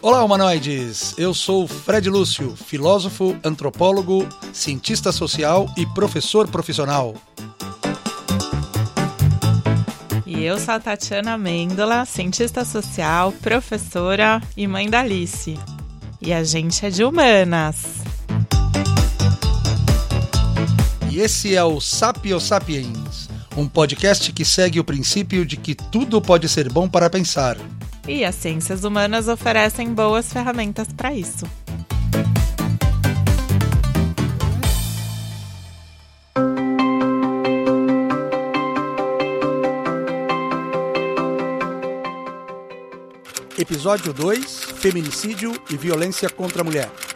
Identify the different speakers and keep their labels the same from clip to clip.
Speaker 1: Olá, humanoides! Eu sou Fred Lúcio, filósofo, antropólogo, cientista social e professor profissional.
Speaker 2: E eu sou a Tatiana Mendola, cientista social, professora e mãe da Alice. E a gente é de humanas.
Speaker 1: E esse é o Sapio Sapiens, um podcast que segue o princípio de que tudo pode ser bom para pensar.
Speaker 2: E as ciências humanas oferecem boas ferramentas para isso.
Speaker 1: Episódio 2: Feminicídio e violência contra a mulher.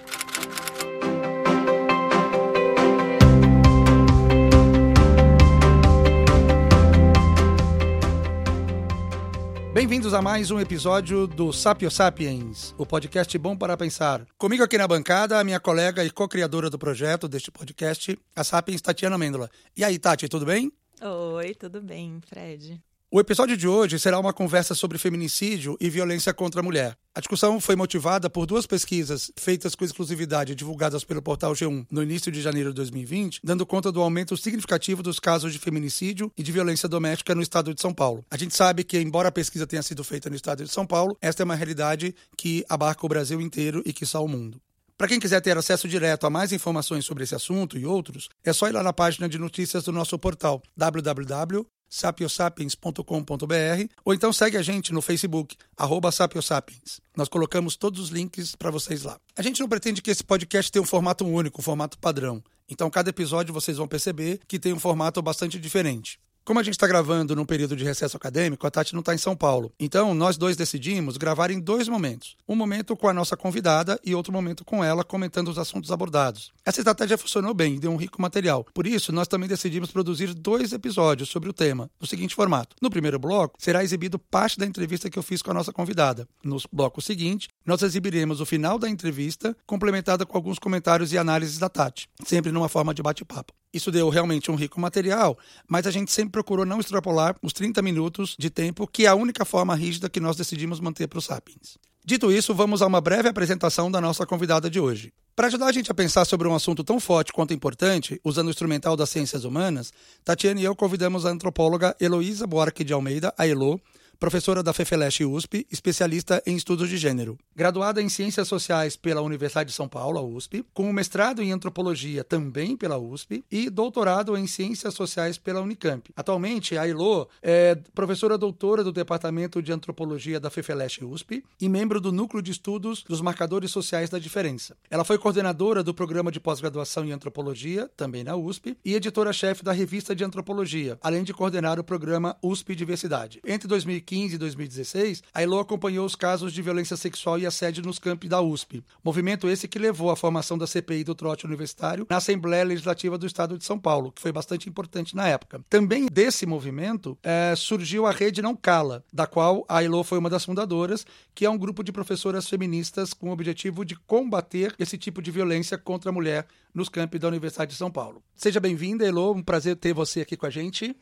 Speaker 1: Bem-vindos a mais um episódio do Sapio Sapiens, o podcast bom para pensar. Comigo aqui na bancada, a minha colega e co-criadora do projeto deste podcast, a Sapiens Tatiana Mendola. E aí, Tati, tudo bem?
Speaker 2: Oi, tudo bem, Fred?
Speaker 1: O episódio de hoje será uma conversa sobre feminicídio e violência contra a mulher. A discussão foi motivada por duas pesquisas feitas com exclusividade divulgadas pelo portal G1 no início de janeiro de 2020, dando conta do aumento significativo dos casos de feminicídio e de violência doméstica no estado de São Paulo. A gente sabe que, embora a pesquisa tenha sido feita no estado de São Paulo, esta é uma realidade que abarca o Brasil inteiro e que só o mundo. Para quem quiser ter acesso direto a mais informações sobre esse assunto e outros, é só ir lá na página de notícias do nosso portal www sapiosapiens.com.br ou então segue a gente no Facebook, arroba sapiosapiens. Nós colocamos todos os links para vocês lá. A gente não pretende que esse podcast tenha um formato único, um formato padrão. Então, cada episódio vocês vão perceber que tem um formato bastante diferente. Como a gente está gravando num período de recesso acadêmico, a Tati não está em São Paulo. Então, nós dois decidimos gravar em dois momentos. Um momento com a nossa convidada e outro momento com ela, comentando os assuntos abordados. Essa estratégia funcionou bem e deu um rico material. Por isso, nós também decidimos produzir dois episódios sobre o tema, no seguinte formato. No primeiro bloco, será exibido parte da entrevista que eu fiz com a nossa convidada. No bloco seguinte, nós exibiremos o final da entrevista, complementada com alguns comentários e análises da Tati, sempre numa forma de bate-papo. Isso deu realmente um rico material, mas a gente sempre procurou não extrapolar os 30 minutos de tempo, que é a única forma rígida que nós decidimos manter para os Sapiens. Dito isso, vamos a uma breve apresentação da nossa convidada de hoje. Para ajudar a gente a pensar sobre um assunto tão forte quanto importante, usando o instrumental das ciências humanas, Tatiana e eu convidamos a antropóloga Heloísa Buarque de Almeida, a Elo, professora da FEFELESH USP, especialista em estudos de gênero. Graduada em Ciências Sociais pela Universidade de São Paulo, USP, com um mestrado em Antropologia também pela USP e doutorado em Ciências Sociais pela Unicamp. Atualmente, a Elo é professora doutora do Departamento de Antropologia da FEFELESH USP e membro do Núcleo de Estudos dos Marcadores Sociais da Diferença. Ela foi coordenadora do Programa de Pós-Graduação em Antropologia, também na USP, e editora-chefe da Revista de Antropologia, além de coordenar o programa USP Diversidade. Entre 2015 2015 e 2016, a Elo acompanhou os casos de violência sexual e assédio nos campi da USP. Movimento esse que levou à formação da CPI do trote universitário na Assembleia Legislativa do Estado de São Paulo, que foi bastante importante na época. Também desse movimento é, surgiu a Rede Não Cala, da qual a Elo foi uma das fundadoras, que é um grupo de professoras feministas com o objetivo de combater esse tipo de violência contra a mulher nos campi da Universidade de São Paulo. Seja bem-vinda, Elo, um prazer ter você aqui com a gente.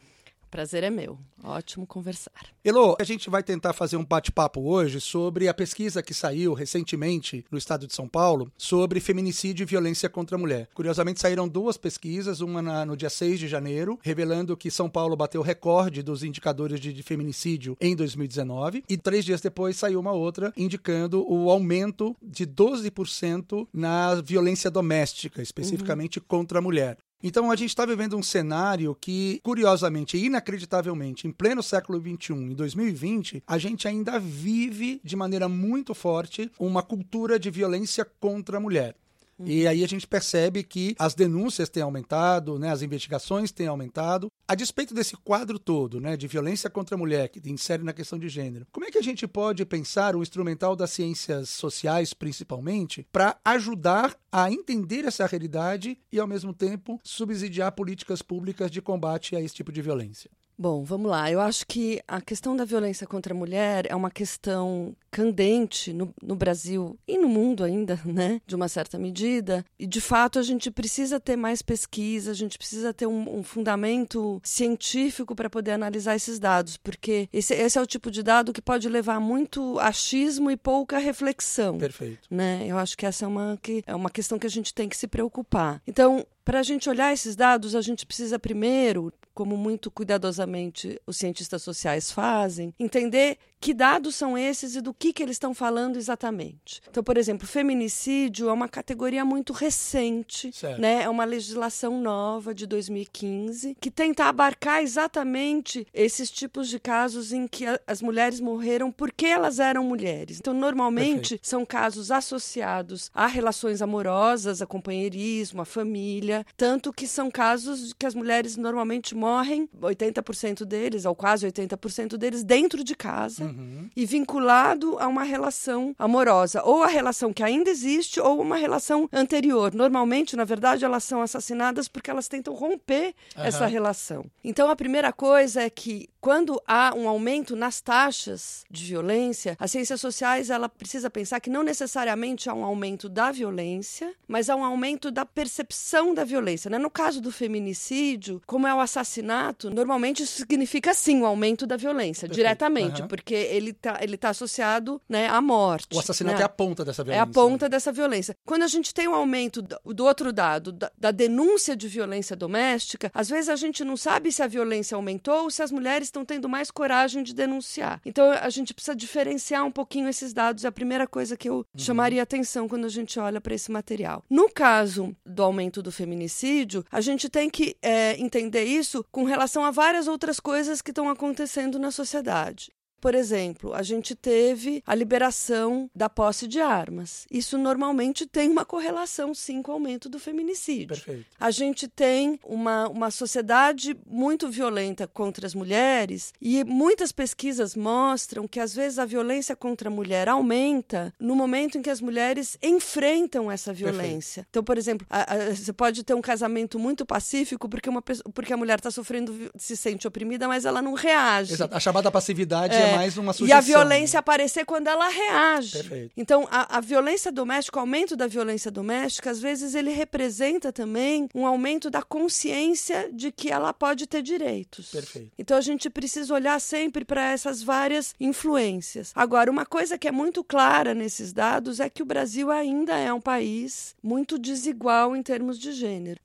Speaker 3: Prazer é meu. Ótimo conversar.
Speaker 1: Elo, a gente vai tentar fazer um bate-papo hoje sobre a pesquisa que saiu recentemente no estado de São Paulo sobre feminicídio e violência contra a mulher. Curiosamente, saíram duas pesquisas, uma na, no dia 6 de janeiro, revelando que São Paulo bateu recorde dos indicadores de, de feminicídio em 2019, e três dias depois saiu uma outra indicando o aumento de 12% na violência doméstica, especificamente uhum. contra a mulher. Então a gente está vivendo um cenário que, curiosamente e inacreditavelmente, em pleno século XXI, em 2020, a gente ainda vive de maneira muito forte uma cultura de violência contra a mulher. E aí a gente percebe que as denúncias têm aumentado, né, as investigações têm aumentado. A despeito desse quadro todo, né, de violência contra a mulher, que insere na questão de gênero, como é que a gente pode pensar o instrumental das ciências sociais, principalmente, para ajudar a entender essa realidade e, ao mesmo tempo, subsidiar políticas públicas de combate a esse tipo de violência?
Speaker 3: Bom, vamos lá. Eu acho que a questão da violência contra a mulher é uma questão candente no, no, Brasil e no mundo ainda, né? De uma certa medida. E, de fato, a gente precisa ter mais pesquisa, a gente precisa ter um, um fundamento científico para poder analisar esses dados, porque esse, esse, é o tipo de dado que pode levar muito achismo e pouca reflexão.
Speaker 1: Perfeito.
Speaker 3: Né? Eu acho que essa é uma, que, é uma questão que a gente tem que se preocupar. Então, para a gente olhar esses dados, a gente precisa primeiro como muito cuidadosamente os cientistas sociais fazem, entender que dados são esses e do que, que eles estão falando exatamente. Então, por exemplo, feminicídio é uma categoria muito recente, né? é uma legislação nova de 2015 que tenta abarcar exatamente esses tipos de casos em que as mulheres morreram porque elas eram mulheres. Então, normalmente Perfeito. são casos associados a relações amorosas, a companheirismo, a família, tanto que são casos que as mulheres normalmente morrem, 80% deles, ou quase 80% deles, dentro de casa. Uhum. E vinculado a uma relação amorosa, ou a relação que ainda existe, ou uma relação anterior. Normalmente, na verdade, elas são assassinadas porque elas tentam romper uhum. essa relação. Então, a primeira coisa é que quando há um aumento nas taxas de violência, as ciências sociais ela precisa pensar que não necessariamente há um aumento da violência, mas há um aumento da percepção da violência. Né? No caso do feminicídio, como é o assassinato, normalmente isso significa sim o aumento da violência, Perfeito. diretamente, uhum. porque ele está ele tá associado né, à morte.
Speaker 1: O assassinato
Speaker 3: né?
Speaker 1: é a ponta dessa violência.
Speaker 3: É a ponta dessa violência. Quando a gente tem um aumento do, do outro dado, da, da denúncia de violência doméstica, às vezes a gente não sabe se a violência aumentou ou se as mulheres estão tendo mais coragem de denunciar. Então a gente precisa diferenciar um pouquinho esses dados. É a primeira coisa que eu uhum. chamaria atenção quando a gente olha para esse material. No caso do aumento do feminicídio, a gente tem que é, entender isso com relação a várias outras coisas que estão acontecendo na sociedade. Por exemplo, a gente teve a liberação da posse de armas. Isso normalmente tem uma correlação, sim, com o aumento do feminicídio.
Speaker 1: Perfeito.
Speaker 3: A gente tem uma, uma sociedade muito violenta contra as mulheres e muitas pesquisas mostram que, às vezes, a violência contra a mulher aumenta no momento em que as mulheres enfrentam essa violência. Perfeito. Então, por exemplo, a, a, você pode ter um casamento muito pacífico porque, uma, porque a mulher está sofrendo, se sente oprimida, mas ela não reage.
Speaker 1: Exato. A chamada passividade é, é mais uma sugestão.
Speaker 3: E a violência aparecer quando ela reage.
Speaker 1: Perfeito.
Speaker 3: Então, a, a violência doméstica, o aumento da violência doméstica, às vezes ele representa também um aumento da consciência de que ela pode ter direitos.
Speaker 1: Perfeito.
Speaker 3: Então, a gente precisa olhar sempre para essas várias influências. Agora, uma coisa que é muito clara nesses dados é que o Brasil ainda é um país muito desigual em termos de gênero.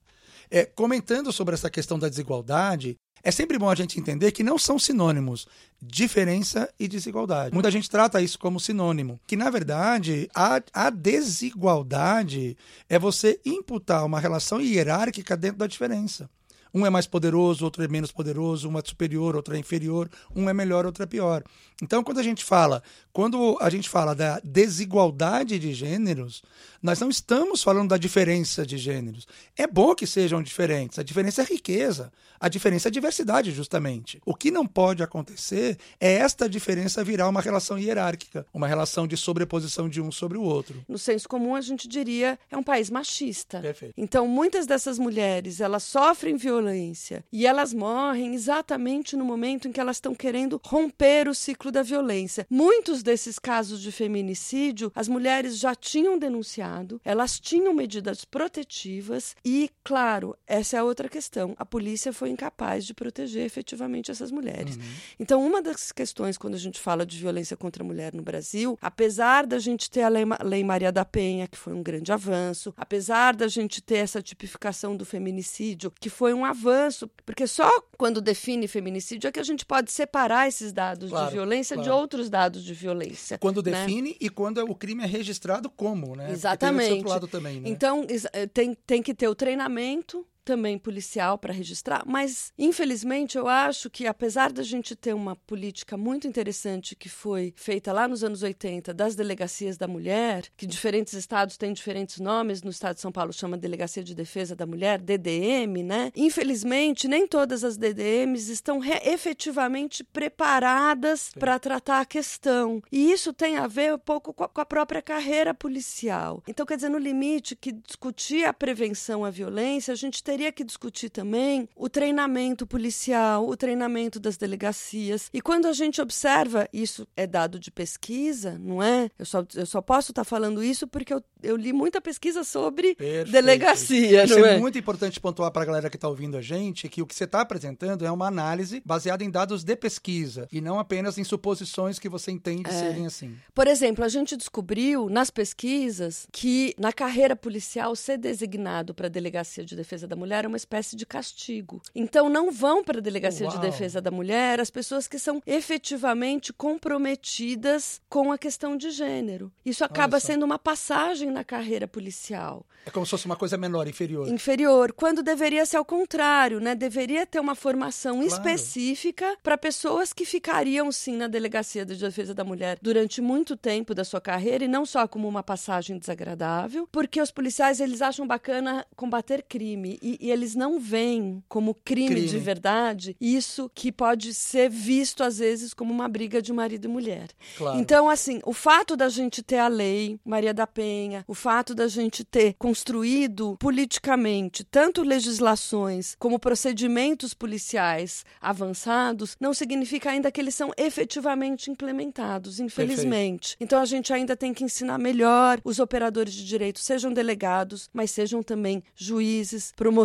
Speaker 1: É, comentando sobre essa questão da desigualdade, é sempre bom a gente entender que não são sinônimos diferença e desigualdade. Muita gente trata isso como sinônimo, que na verdade a, a desigualdade é você imputar uma relação hierárquica dentro da diferença. Um é mais poderoso, outro é menos poderoso, um é superior, outro é inferior, um é melhor, outro é pior. Então, quando a gente fala, quando a gente fala da desigualdade de gêneros, nós não estamos falando da diferença de gêneros. É bom que sejam diferentes. A diferença é riqueza. A diferença é diversidade, justamente. O que não pode acontecer é esta diferença virar uma relação hierárquica, uma relação de sobreposição de um sobre o outro.
Speaker 3: No senso comum, a gente diria é um país machista.
Speaker 1: Perfeito.
Speaker 3: Então, muitas dessas mulheres, elas sofrem violência e elas morrem exatamente no momento em que elas estão querendo romper o ciclo da violência. Muitos desses casos de feminicídio, as mulheres já tinham denunciado, elas tinham medidas protetivas e, claro, essa é a outra questão. A polícia foi incapaz de proteger efetivamente essas mulheres. Uhum. Então, uma das questões quando a gente fala de violência contra a mulher no Brasil, apesar da gente ter a Lei, Lei Maria da Penha, que foi um grande avanço, apesar da gente ter essa tipificação do feminicídio, que foi um avanço, porque só quando define feminicídio é que a gente pode separar esses dados claro, de violência claro. de outros dados de violência.
Speaker 1: Quando né? define e quando o crime é registrado como, né?
Speaker 3: Exatamente.
Speaker 1: Tem outro lado também, né?
Speaker 3: Então, eh, tem, tem que ter o treinamento também policial para registrar, mas infelizmente eu acho que apesar da gente ter uma política muito interessante que foi feita lá nos anos 80 das delegacias da mulher, que diferentes estados têm diferentes nomes, no estado de São Paulo chama Delegacia de Defesa da Mulher, DDM, né? Infelizmente, nem todas as DDMs estão efetivamente preparadas para tratar a questão. E isso tem a ver um pouco com a, com a própria carreira policial. Então, quer dizer, no limite que discutir a prevenção à violência, a gente tem teria que discutir também o treinamento policial, o treinamento das delegacias. E quando a gente observa, isso é dado de pesquisa, não é? Eu só, eu só posso estar falando isso porque eu, eu li muita pesquisa sobre
Speaker 1: Perfeito.
Speaker 3: delegacia,
Speaker 1: Isso
Speaker 3: não
Speaker 1: é
Speaker 3: é?
Speaker 1: muito importante pontuar para a galera que está ouvindo a gente que o que você está apresentando é uma análise baseada em dados de pesquisa e não apenas em suposições que você entende
Speaker 3: É.
Speaker 1: serem assim.
Speaker 3: Por exemplo, a gente descobriu nas pesquisas que na carreira policial ser designado para a delegacia de defesa da mulher é uma espécie de castigo. Então não vão para a delegacia de
Speaker 1: Uau.
Speaker 3: defesa da mulher as pessoas que são efetivamente comprometidas com a questão de gênero. Isso acaba sendo uma passagem na carreira policial
Speaker 1: É como se fosse uma coisa menor, inferior.
Speaker 3: inferior, quando deveria ser ao contrário, né? Deveria ter uma formação
Speaker 1: Claro.
Speaker 3: específica para pessoas que ficariam sim na delegacia de defesa da mulher durante muito tempo da sua carreira e não só como uma passagem desagradável, porque os policiais eles acham bacana combater crime e, e eles não veem como crime,
Speaker 1: Crime.
Speaker 3: de verdade isso que pode ser visto às vezes como uma briga de marido e mulher.
Speaker 1: Claro.
Speaker 3: Então, assim, o fato da gente ter a lei Maria da Penha, o fato da gente ter construído politicamente tanto legislações como procedimentos policiais avançados, não significa ainda que eles são efetivamente implementados, infelizmente. Então, a gente ainda tem que ensinar melhor os operadores de direito, sejam delegados, mas sejam também juízes, promotores,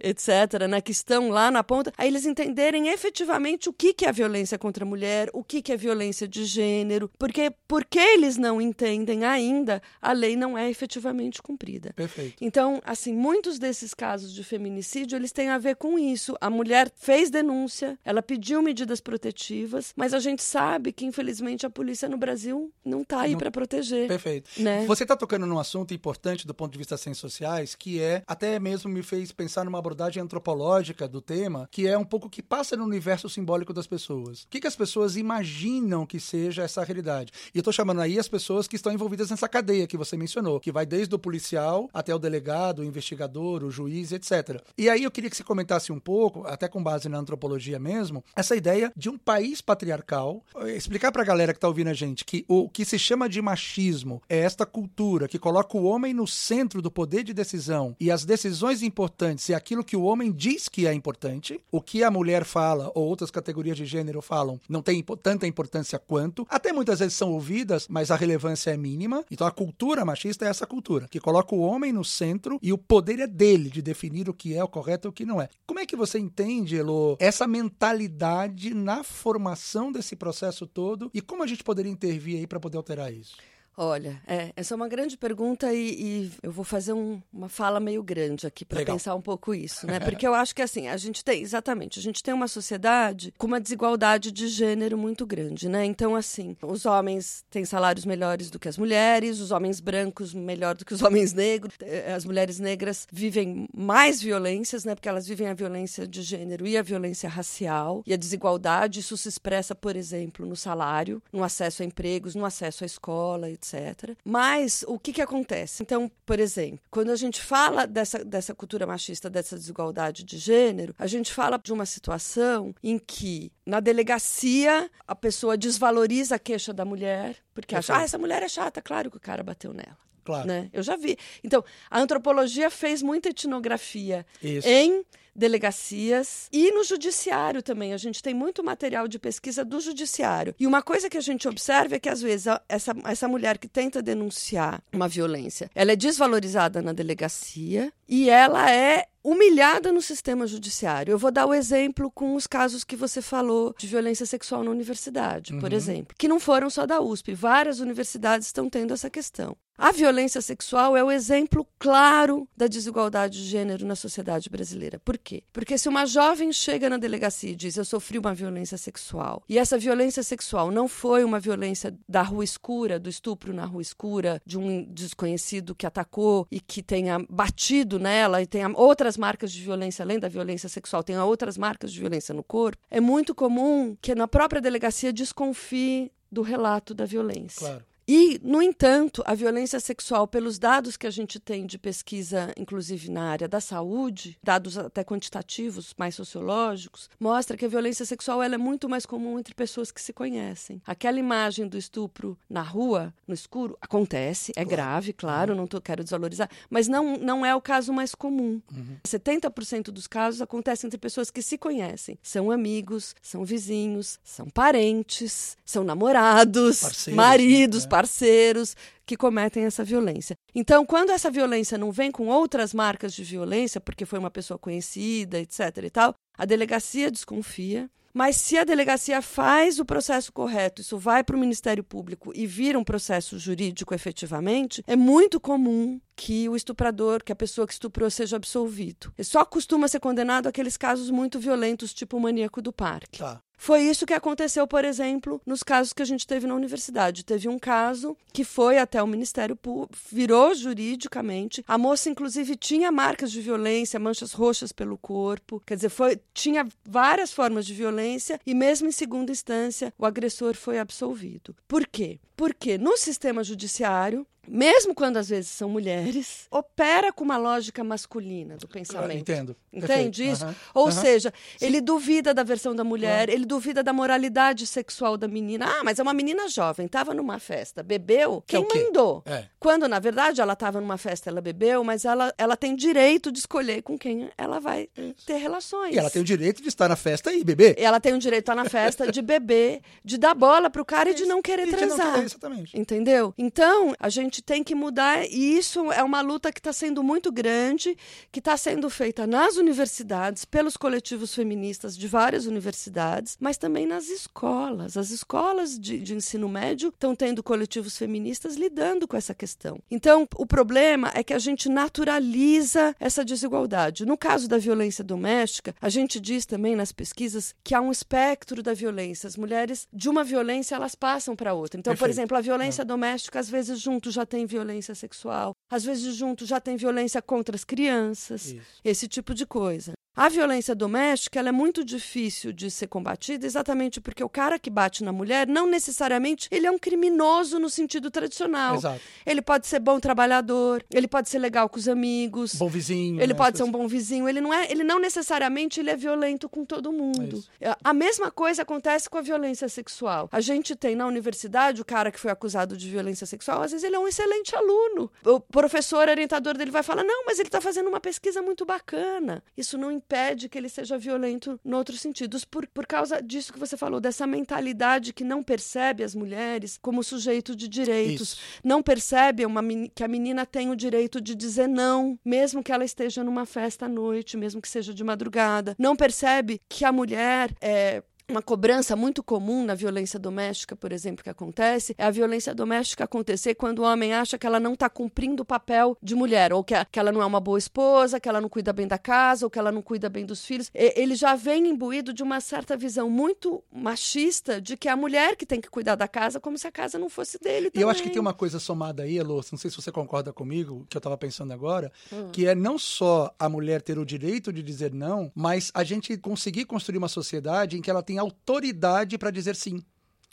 Speaker 3: etc., né, que estão lá na ponta, a eles entenderem efetivamente o que, que é violência contra a mulher, o que, que é violência de gênero, porque porque eles não entendem ainda, a lei não é efetivamente cumprida.
Speaker 1: Perfeito.
Speaker 3: Então, assim, muitos desses casos de feminicídio, eles têm a ver com isso. A mulher fez denúncia, ela pediu medidas protetivas, mas a gente sabe que, infelizmente, a polícia no Brasil não está aí para proteger.
Speaker 1: Perfeito.
Speaker 3: Né?
Speaker 1: Você está tocando num assunto importante do ponto de vista das ciências sociais, que é, até mesmo me fez pensar numa abordagem antropológica do tema, que é um pouco que passa no universo simbólico das pessoas. O que, que as pessoas imaginam que seja essa realidade? E eu estou chamando aí as pessoas que estão envolvidas nessa cadeia que você mencionou, que vai desde o policial até o delegado, o investigador, o juiz, etc. E aí eu queria que você comentasse um pouco, até com base na antropologia mesmo, essa ideia de um país patriarcal. Eh, Explicar para a galera que está ouvindo a gente que o que se chama de machismo é esta cultura que coloca o homem no centro do poder de decisão e as decisões importantes é aquilo que o homem diz que é importante, o que a mulher fala ou outras categorias de gênero falam não tem tanta importância quanto, até muitas vezes são ouvidas, mas a relevância é mínima. Então a cultura machista é essa cultura que coloca o homem no centro e o poder é dele de definir o que é o correto e o que não é. Como é que você entende, Elo, essa mentalidade na formação desse processo todo e como a gente poderia intervir aí para poder alterar isso?
Speaker 3: Olha, é, essa é uma grande pergunta e, e eu vou fazer um- uma fala meio grande aqui para pensar um pouco isso, né? Porque eu acho que assim, a gente tem, exatamente, a gente tem uma sociedade com uma desigualdade de gênero muito grande, né? Então, assim, os homens têm salários melhores do que as mulheres, os homens brancos melhor do que os homens negros, eh, as mulheres negras vivem mais violências, né? Porque elas vivem a violência de gênero e a violência racial e a desigualdade, isso se expressa, por exemplo, no salário, no acesso a empregos, no acesso à escola, etc. Mas o que, que acontece? Então, por exemplo, quando a gente fala dessa, dessa cultura machista, dessa desigualdade de gênero, a gente fala de uma situação em que, na delegacia, a pessoa desvaloriza a queixa da mulher, porque acha,
Speaker 1: Perfeito.
Speaker 3: ah, essa mulher é chata, claro que o cara bateu nela.
Speaker 1: Claro.
Speaker 3: Né? Eu já vi. Então, a antropologia fez muita etnografia
Speaker 1: Isso.
Speaker 3: em delegacias e no judiciário também. A gente tem muito material de pesquisa do judiciário. E uma coisa que a gente observa é que, às vezes, essa, essa mulher que tenta denunciar uma violência, ela é desvalorizada na delegacia e ela é humilhada no sistema judiciário. Eu vou dar o exemplo com os casos que você falou de violência sexual na universidade, por exemplo, que não foram só da USP. Várias universidades estão tendo essa questão. A violência sexual é o exemplo claro da desigualdade de gênero na sociedade brasileira. Por quê? Porque se uma jovem chega na delegacia e diz eu sofri uma violência sexual, e essa violência sexual não foi uma violência da rua escura, do estupro na rua escura, de um desconhecido que atacou e que tenha batido nela e tenha outras marcas de violência além da violência sexual, tenha outras marcas de violência no corpo, é muito comum que na própria delegacia desconfie do relato da violência.
Speaker 1: Claro.
Speaker 3: E, no entanto, a violência sexual, pelos dados que a gente tem de pesquisa, inclusive na área da saúde, dados até quantitativos, mais sociológicos, mostra que a violência sexual ela é muito mais comum entre pessoas que se conhecem. Aquela imagem do estupro na rua, no escuro, acontece, é claro. grave, claro, uhum. não tô, quero desvalorizar, mas não, não é o caso mais comum. Uhum. 70% dos casos acontecem entre pessoas que se conhecem. São amigos, são vizinhos, são parentes, são namorados, Parceiros, maridos, né? Parceiros que cometem essa violência. Então, quando essa violência não vem com outras marcas de violência, porque foi uma pessoa conhecida, etc e tal, a delegacia desconfia. Mas se a delegacia faz o processo correto, isso vai para o Ministério Público e vira um processo jurídico efetivamente, é muito comum que o estuprador, que a pessoa que estuprou, seja absolvido. E só costuma ser condenado aqueles casos muito violentos, tipo o maníaco do parque. Tá. Foi isso que aconteceu, por exemplo, nos casos que a gente teve na universidade. Teve um caso que foi até o Ministério Público, virou juridicamente. A moça, inclusive, tinha marcas de violência, manchas roxas pelo corpo. Quer dizer, foi, tinha várias formas de violência e, mesmo em segunda instância, o agressor foi absolvido. Por quê? Porque no sistema judiciário, mesmo quando às vezes são mulheres, opera com uma lógica masculina do pensamento.
Speaker 1: entendo.
Speaker 3: Entende isso? Uhum. Ou uhum. seja, Sim. ele duvida da versão da mulher, uhum. ele duvida da moralidade sexual da menina. Ah, mas é uma menina jovem, estava numa festa, bebeu, quem é mandou? É. Quando, na verdade, ela estava numa festa, ela bebeu, mas ela, ela tem direito de escolher com quem ela vai isso. ter relações.
Speaker 1: E ela tem o direito de estar na festa e beber.
Speaker 3: Ela tem o direito de estar na festa, de beber, de dar bola pro cara e de não querer transar. Não querer, exatamente. Entendeu? Então, a gente tem que mudar, e isso é uma luta que está sendo muito grande, que está sendo feita nas universidades, pelos coletivos feministas de várias universidades, mas também nas escolas. As escolas de, de ensino médio estão tendo coletivos feministas lidando com essa questão. Então, o problema é que a gente naturaliza essa desigualdade. No caso da violência doméstica, a gente diz também nas pesquisas que há um espectro da violência. As mulheres, de uma violência, elas passam para outra. Então, Perfeito. por exemplo, a violência doméstica, às vezes, junto já tem violência sexual, às vezes, junto já tem violência contra as crianças, Isso. esse tipo de coisa. A violência doméstica é muito difícil de ser combatida exatamente porque o cara que bate na mulher não necessariamente ele é um criminoso no sentido tradicional. Exato. Ele pode ser bom trabalhador, ele pode ser legal com os amigos,
Speaker 1: bom vizinho,
Speaker 3: ele né? pode ser um bom vizinho. Ele não é, ele não necessariamente ele é violento com todo mundo. É a mesma coisa acontece com a violência sexual. A gente tem na universidade o cara que foi acusado de violência sexual, às vezes ele é um excelente aluno. O professor orientador dele vai falar: "Não, mas ele está fazendo uma pesquisa muito bacana". Isso não impede que ele seja violento em outros sentidos, por, por causa disso que você falou, dessa mentalidade que não percebe as mulheres como sujeito de direitos, Isso. não percebe uma, que a menina tem o direito de dizer não, mesmo que ela esteja numa festa à noite, mesmo que seja de madrugada, não percebe que a mulher é, uma cobrança muito comum na violência doméstica, por exemplo, que acontece, é a violência doméstica acontecer quando o homem acha que ela não está cumprindo o papel de mulher, ou que, a, que ela não é uma boa esposa, que ela não cuida bem da casa, ou que ela não cuida bem dos filhos. E, ele já vem imbuído de uma certa visão muito machista de que é a mulher que tem que cuidar da casa, como se a casa não fosse dele.
Speaker 1: E eu acho que tem uma coisa somada aí, Elô, não sei se você concorda comigo, que eu estava pensando agora, hum. que é não só a mulher ter o direito de dizer não, mas a gente conseguir construir uma sociedade em que ela tem autoridade para dizer sim.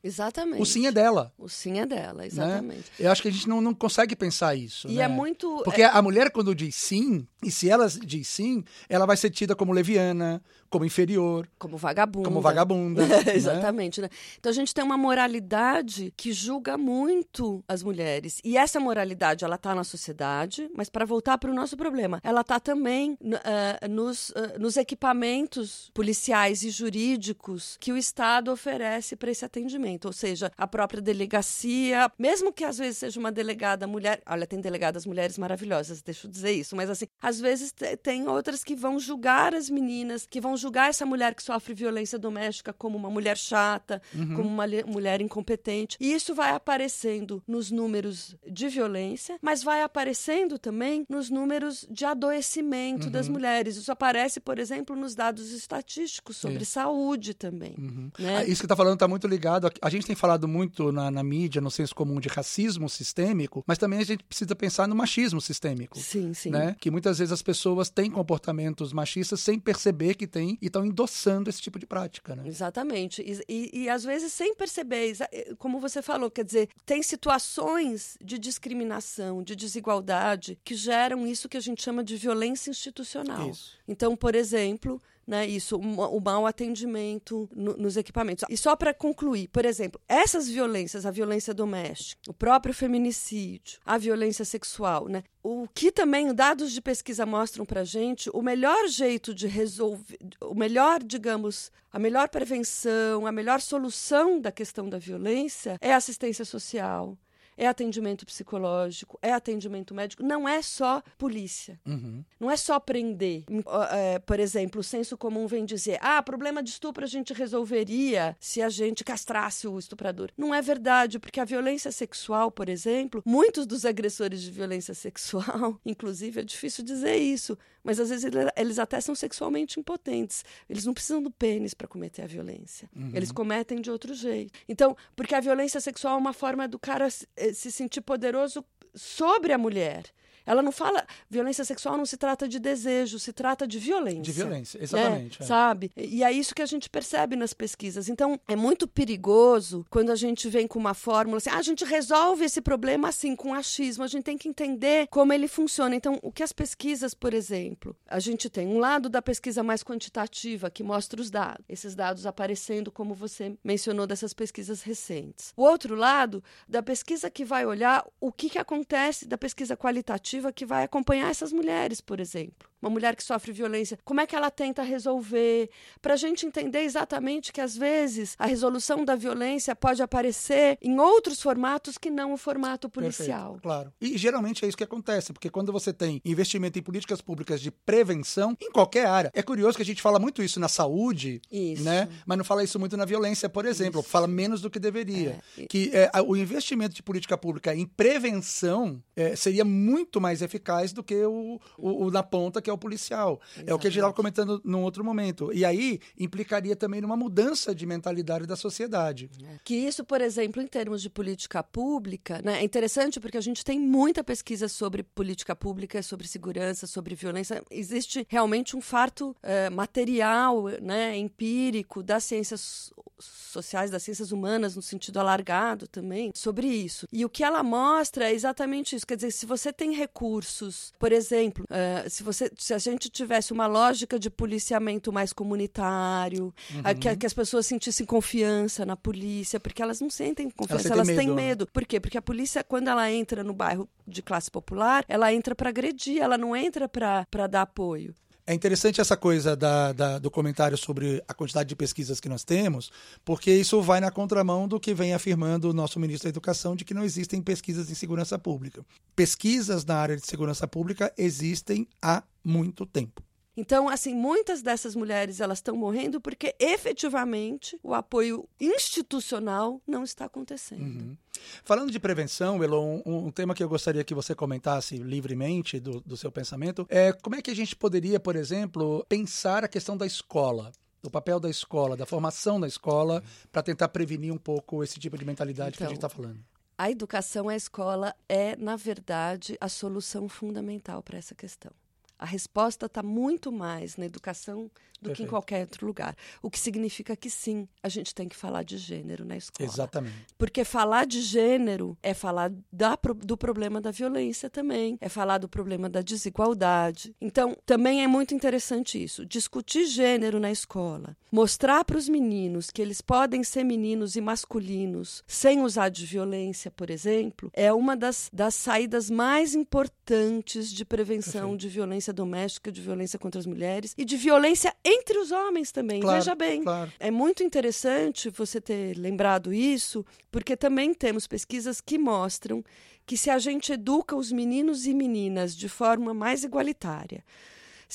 Speaker 3: Exatamente.
Speaker 1: O sim é dela.
Speaker 3: O sim é dela, né? exatamente. Né?
Speaker 1: Eu acho que a gente não, não consegue pensar isso.
Speaker 3: E
Speaker 1: né?
Speaker 3: é muito.
Speaker 1: Porque
Speaker 3: é...
Speaker 1: a mulher, quando diz sim, e se ela diz sim, ela vai ser tida como leviana, como inferior.
Speaker 3: Como vagabunda.
Speaker 1: Como vagabunda.
Speaker 3: né? Exatamente. Né? Então a gente tem uma moralidade que julga muito as mulheres. E essa moralidade, ela está na sociedade, mas para voltar para o nosso problema, ela está também uh, nos, uh, nos equipamentos policiais e jurídicos que o Estado oferece para esse atendimento. Ou seja, a própria delegacia, mesmo que às vezes seja uma delegada mulher. Olha, tem delegadas mulheres maravilhosas, deixa eu dizer isso, mas assim, às vezes tem outras que vão julgar as meninas, que vão julgar essa mulher que sofre violência doméstica como uma mulher chata, uhum. como uma mulher incompetente. E isso vai aparecendo nos números de violência, mas vai aparecendo também nos números de adoecimento uhum. das mulheres. Isso aparece, por exemplo, nos dados estatísticos sobre saúde também.
Speaker 1: Uhum. Né? Ah, isso que está falando está muito ligado. A, a, gente tem falado muito na, na mídia, no senso comum, de racismo sistêmico, mas também a gente precisa pensar no machismo sistêmico.
Speaker 3: Sim, sim.
Speaker 1: Né? Que muitas vezes as pessoas têm comportamentos machistas sem perceber que têm também e estão endossando esse tipo de prática, né?
Speaker 3: Exatamente. E, e, e, às vezes sem perceber, eh, como você falou, quer dizer, tem situações de discriminação, de desigualdade que geram isso que a gente chama de violência institucional.
Speaker 1: Isso.
Speaker 3: Então, por exemplo, né, isso, o, mau atendimento no, nos equipamentos. E só para concluir, por exemplo, essas violências, a violência doméstica, o próprio feminicídio, a violência sexual, né, o que também dados de pesquisa mostram para gente, o melhor jeito de resolver, o melhor, digamos, a melhor prevenção, a melhor solução da questão da violência é assistência social, é atendimento psicológico, é atendimento médico, não é só polícia.
Speaker 1: Uhum.
Speaker 3: Não é só prender. É, por exemplo, o senso comum vem dizer: ah, problema de estupro a gente resolveria se a gente castrasse o estuprador. Não é verdade, porque a violência sexual, por exemplo, muitos dos agressores de violência sexual, inclusive, é difícil dizer isso, mas às vezes eles até são sexualmente impotentes. Eles não precisam do pênis para cometer a violência. Uhum. Eles cometem de outro jeito. Então, porque a violência sexual é uma forma do cara se sentir poderoso sobre a mulher. Ela não fala. Violência sexual não se trata de desejo, se trata de violência.
Speaker 1: De violência, exatamente.
Speaker 3: É, é. Sabe? E é isso que a gente percebe nas pesquisas. Então, é muito perigoso quando a gente vem com uma fórmula assim, ah, a gente resolve esse problema assim, com achismo. A gente tem que entender como ele funciona. Então, o que as pesquisas, por exemplo, a gente tem um lado da pesquisa mais quantitativa, que mostra os dados, esses dados aparecendo, como você mencionou, dessas pesquisas recentes. O outro lado, da pesquisa que vai olhar o que, que acontece da pesquisa qualitativa que vai acompanhar essas mulheres, por exemplo uma mulher que sofre violência, como é que ela tenta resolver? Para a gente entender exatamente que, às vezes, a resolução da violência pode aparecer em outros formatos que não o formato policial.
Speaker 1: Perfeito, claro. E geralmente é isso que acontece, porque quando você tem investimento em políticas públicas de prevenção, em qualquer área, é curioso que a gente fala muito isso na saúde,
Speaker 3: isso.
Speaker 1: né? mas não fala isso muito na violência, por exemplo, isso. fala menos do que deveria. É. Que é, o investimento de política pública em prevenção é, seria muito mais eficaz do que o, o, o na ponta, que é policial. Exatamente. É o que a gente estava comentando num outro momento. E aí implicaria também numa mudança de mentalidade da sociedade.
Speaker 3: É. Que isso, por exemplo, em termos de política pública, né, é interessante porque a gente tem muita pesquisa sobre política pública, sobre segurança, sobre violência. Existe realmente um farto é, material, né, empírico das ciências sociais, das ciências humanas, no sentido alargado também, sobre isso. E o que ela mostra é exatamente isso. Quer dizer, se você tem recursos, por exemplo, uh, se, você, se a gente tivesse uma lógica de policiamento mais comunitário, uhum. que, que, as pessoas sentissem confiança na polícia, porque elas não sentem confiança, elas, elas têm medo. medo. Por quê? Porque a polícia, quando ela entra no bairro de classe popular, ela entra para agredir, ela não entra para dar apoio.
Speaker 1: É interessante essa coisa da, da, do comentário sobre a quantidade de pesquisas que nós temos, porque isso vai na contramão do que vem afirmando o nosso ministro da Educação de que não existem pesquisas em segurança pública. Pesquisas na área de segurança pública existem há muito tempo.
Speaker 3: Então, assim, muitas dessas mulheres elas estão morrendo porque efetivamente o apoio institucional não está acontecendo.
Speaker 1: Uhum. Falando de prevenção, Elon, um, um, tema que eu gostaria que você comentasse livremente do, do seu pensamento é como é que a gente poderia, por exemplo, pensar a questão da escola do papel da escola, da formação da escola, para tentar prevenir um pouco esse tipo de mentalidade então, que a gente está então, falando.
Speaker 3: A educação, a escola é, na verdade, a solução fundamental para essa questão. A resposta está muito mais na educação do Perfeito. que em qualquer outro lugar. O que significa que sim, a gente tem que falar de gênero na escola.
Speaker 1: Exatamente.
Speaker 3: Porque falar de gênero é falar da, do problema da violência também, é falar do problema da desigualdade. Então, também é muito interessante isso. Discutir gênero na escola, mostrar para os meninos que eles podem ser meninos e masculinos sem usar de violência, por exemplo, é uma das, das saídas mais importantes de prevenção Perfeito. de violência doméstica, de violência contra as mulheres e de violência entre os homens também,
Speaker 1: claro,
Speaker 3: veja bem.
Speaker 1: Claro.
Speaker 3: É muito interessante você ter lembrado isso, porque também temos pesquisas que mostram que se a gente educa os meninos e meninas de forma mais igualitária,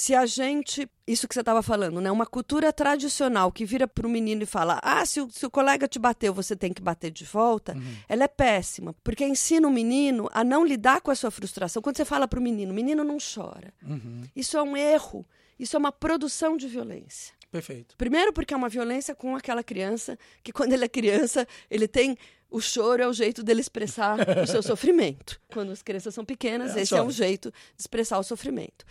Speaker 3: se a gente. Isso que você estava falando, né? Uma cultura tradicional que vira para o menino e fala: ah, se o, se o colega te bateu, você tem que bater de volta, uhum. ela é péssima. Porque ensina o menino a não lidar com a sua frustração. Quando você fala para o menino, o menino não chora.
Speaker 1: Uhum.
Speaker 3: Isso é um erro. Isso é uma produção de violência.
Speaker 1: Perfeito.
Speaker 3: Primeiro, porque é uma violência com aquela criança que, quando ele é criança, ele tem o choro é o jeito dele expressar o seu sofrimento. Quando as crianças são pequenas,
Speaker 1: É,
Speaker 3: esse é um jeito de expressar o sofrimento.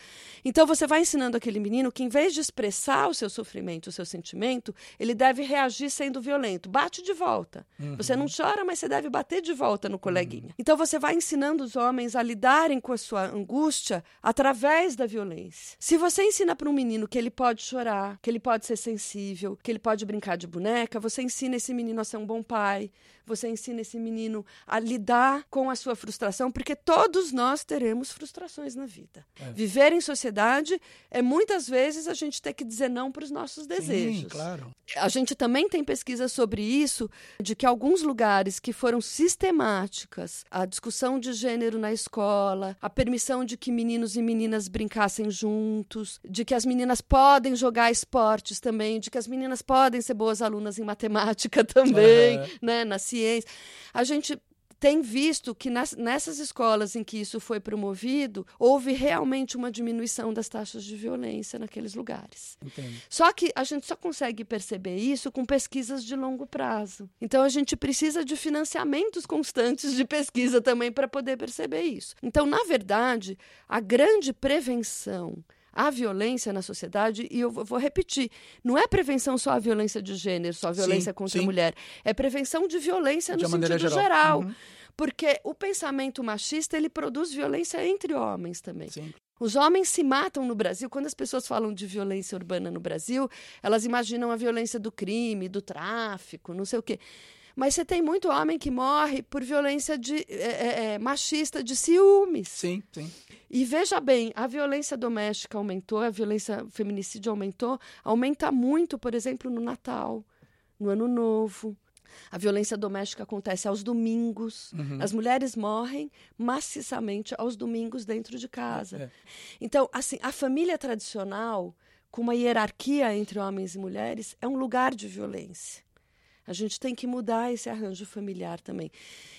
Speaker 3: Então você vai ensinando aquele menino que, em vez de expressar o seu sofrimento, o seu sentimento, ele deve reagir sendo violento. Bate de volta. Você não chora, mas você deve bater de volta no coleguinha. Então você vai ensinando os homens a lidarem com a sua angústia através da violência. Se você ensina para um menino que ele pode chorar, que ele pode ser sensível, que ele pode brincar de boneca, você ensina esse menino a ser um bom pai, você ensina esse menino a lidar com a sua frustração, porque todos nós teremos frustrações na vida. Viver em sociedade é muitas vezes a gente ter que dizer não para os nossos desejos.
Speaker 1: Sim, claro.
Speaker 3: A gente também tem pesquisas sobre isso, de que alguns lugares que foram sistemáticas, a discussão de gênero na escola, a permissão de que meninos e meninas brincassem juntos, de que as meninas podem jogar esportes também, de que as meninas podem ser boas alunas em matemática também,
Speaker 1: Aham.
Speaker 3: né, na ciência. A gente tem visto que nas- nessas escolas em que isso foi promovido, houve realmente uma diminuição das taxas de violência naqueles lugares.
Speaker 1: Entendo.
Speaker 3: Só que a gente só consegue perceber isso com pesquisas de longo prazo. Então a gente precisa de financiamentos constantes de pesquisa também para poder perceber isso. Então, na verdade, a grande prevenção à violência na sociedade, e eu vou repetir, não é prevenção só à violência de gênero, só a
Speaker 1: Sim,
Speaker 3: violência contra a
Speaker 1: sim.
Speaker 3: mulher, é prevenção de violência
Speaker 1: De
Speaker 3: no sentido
Speaker 1: geral.
Speaker 3: geral.
Speaker 1: Uhum.
Speaker 3: Porque o pensamento machista ele produz violência entre homens também.
Speaker 1: Sim.
Speaker 3: Os homens se matam no Brasil. Quando as pessoas falam de violência urbana no Brasil, elas imaginam a violência do crime, do tráfico, não sei o quê. Mas você tem muito homem que morre por violência de, é, é, é, machista, de ciúmes.
Speaker 1: Sim, sim.
Speaker 3: E veja bem, a violência doméstica aumentou, a violência feminicídio aumentou, aumenta muito, por exemplo, no Natal, no Ano Novo. A violência doméstica acontece aos domingos.
Speaker 1: Uhum.
Speaker 3: As mulheres morrem maciçamente aos domingos dentro de casa.
Speaker 1: É.
Speaker 3: Então, assim, a família tradicional, com uma hierarquia entre homens e mulheres, é um lugar de violência. A gente tem que mudar esse arranjo familiar também.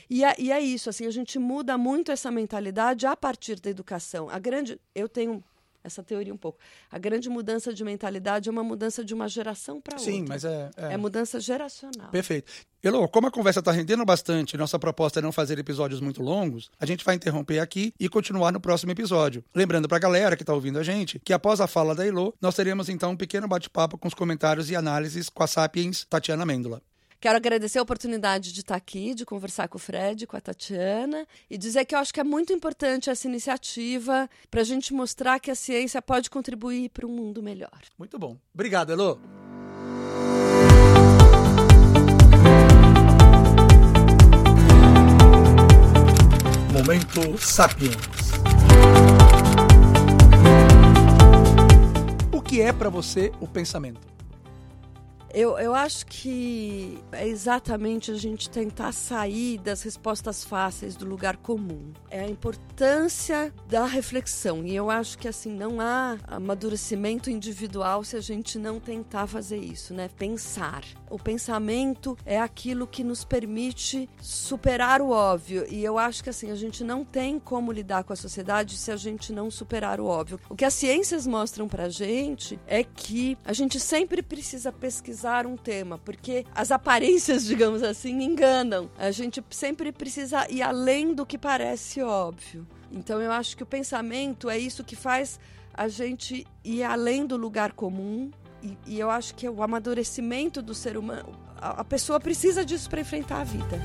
Speaker 3: E é, e é isso, assim, a gente muda muito essa mentalidade a partir da educação. A grande, eu tenho essa teoria um pouco. A grande mudança de mentalidade é uma mudança de uma geração para outra.
Speaker 1: Sim, mas é. é-
Speaker 3: é mudança geracional.
Speaker 1: Perfeito. Elô, como a conversa está rendendo bastante, nossa proposta é não fazer episódios muito longos, a gente vai interromper aqui e continuar no próximo episódio. Lembrando para a galera que está ouvindo a gente que após a fala da Elô, nós teremos então um pequeno bate-papo com os comentários e análises com a Sapiens Tatiana Mêndola.
Speaker 3: Quero agradecer a oportunidade de estar aqui, de conversar com o Fred, com a Tatiana, e dizer que eu acho que é muito importante essa iniciativa para a gente mostrar que a ciência pode contribuir para um mundo melhor.
Speaker 1: Muito bom. Obrigado, Elô. Momento Sapiens. O que é para você o pensamento?
Speaker 3: Eu, eu acho que é exatamente a gente tentar sair das respostas fáceis do lugar comum. É a importância da reflexão. E eu acho que assim não há amadurecimento individual se a gente não tentar fazer isso, né? Pensar. O pensamento é aquilo que nos permite superar o óbvio. E eu acho que assim a gente não tem como lidar com a sociedade se a gente não superar o óbvio. O que as ciências mostram pra gente é que a gente sempre precisa pesquisar um tema, porque as aparências, digamos assim, enganam. A gente sempre precisa ir além do que parece óbvio. Então eu acho que o pensamento é isso que faz a gente ir além do lugar comum. E, e eu acho que é o amadurecimento do ser humano. A, a pessoa precisa disso para enfrentar a vida.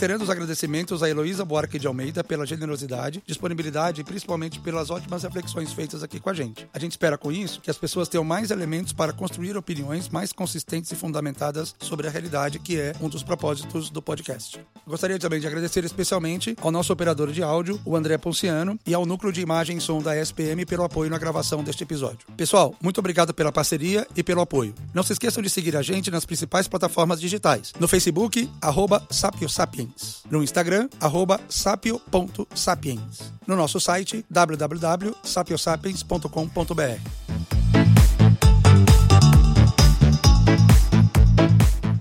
Speaker 1: Reiterando os agradecimentos a Heloísa Buarque de Almeida pela generosidade, disponibilidade e principalmente pelas ótimas reflexões feitas aqui com a gente. A gente espera com isso que as pessoas tenham mais elementos para construir opiniões mais consistentes e fundamentadas sobre a realidade, que é um dos propósitos do podcast. Gostaria também de agradecer especialmente ao nosso operador de áudio, o André Ponciano, e ao núcleo de imagem e som da SPM pelo apoio na gravação deste episódio. Pessoal, muito obrigado pela parceria e pelo apoio. Não se esqueçam de seguir a gente nas principais plataformas digitais. No Facebook, arroba sapiosapiens. No Instagram, arroba sapio.sapiens. No nosso site, www.sapiosapiens.com.br.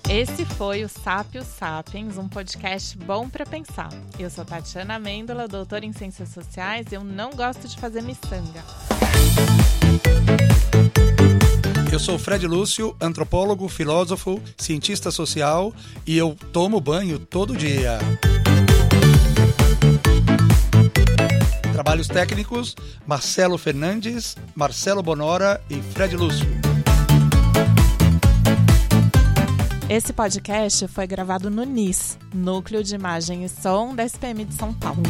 Speaker 2: Esse foi o Sápio Sapiens, um podcast bom para pensar. Eu sou Tatiana Amêndola, doutora em Ciências Sociais e eu não gosto de fazer miçanga.
Speaker 1: Eu sou Fred Lúcio, antropólogo, filósofo, cientista social e eu tomo banho todo dia. Trabalhos técnicos: Marcelo Fernandes, Marcelo Bonora e Fred Lúcio.
Speaker 2: Esse podcast foi gravado no NIS, Núcleo de Imagem e Som da SPM de São Paulo.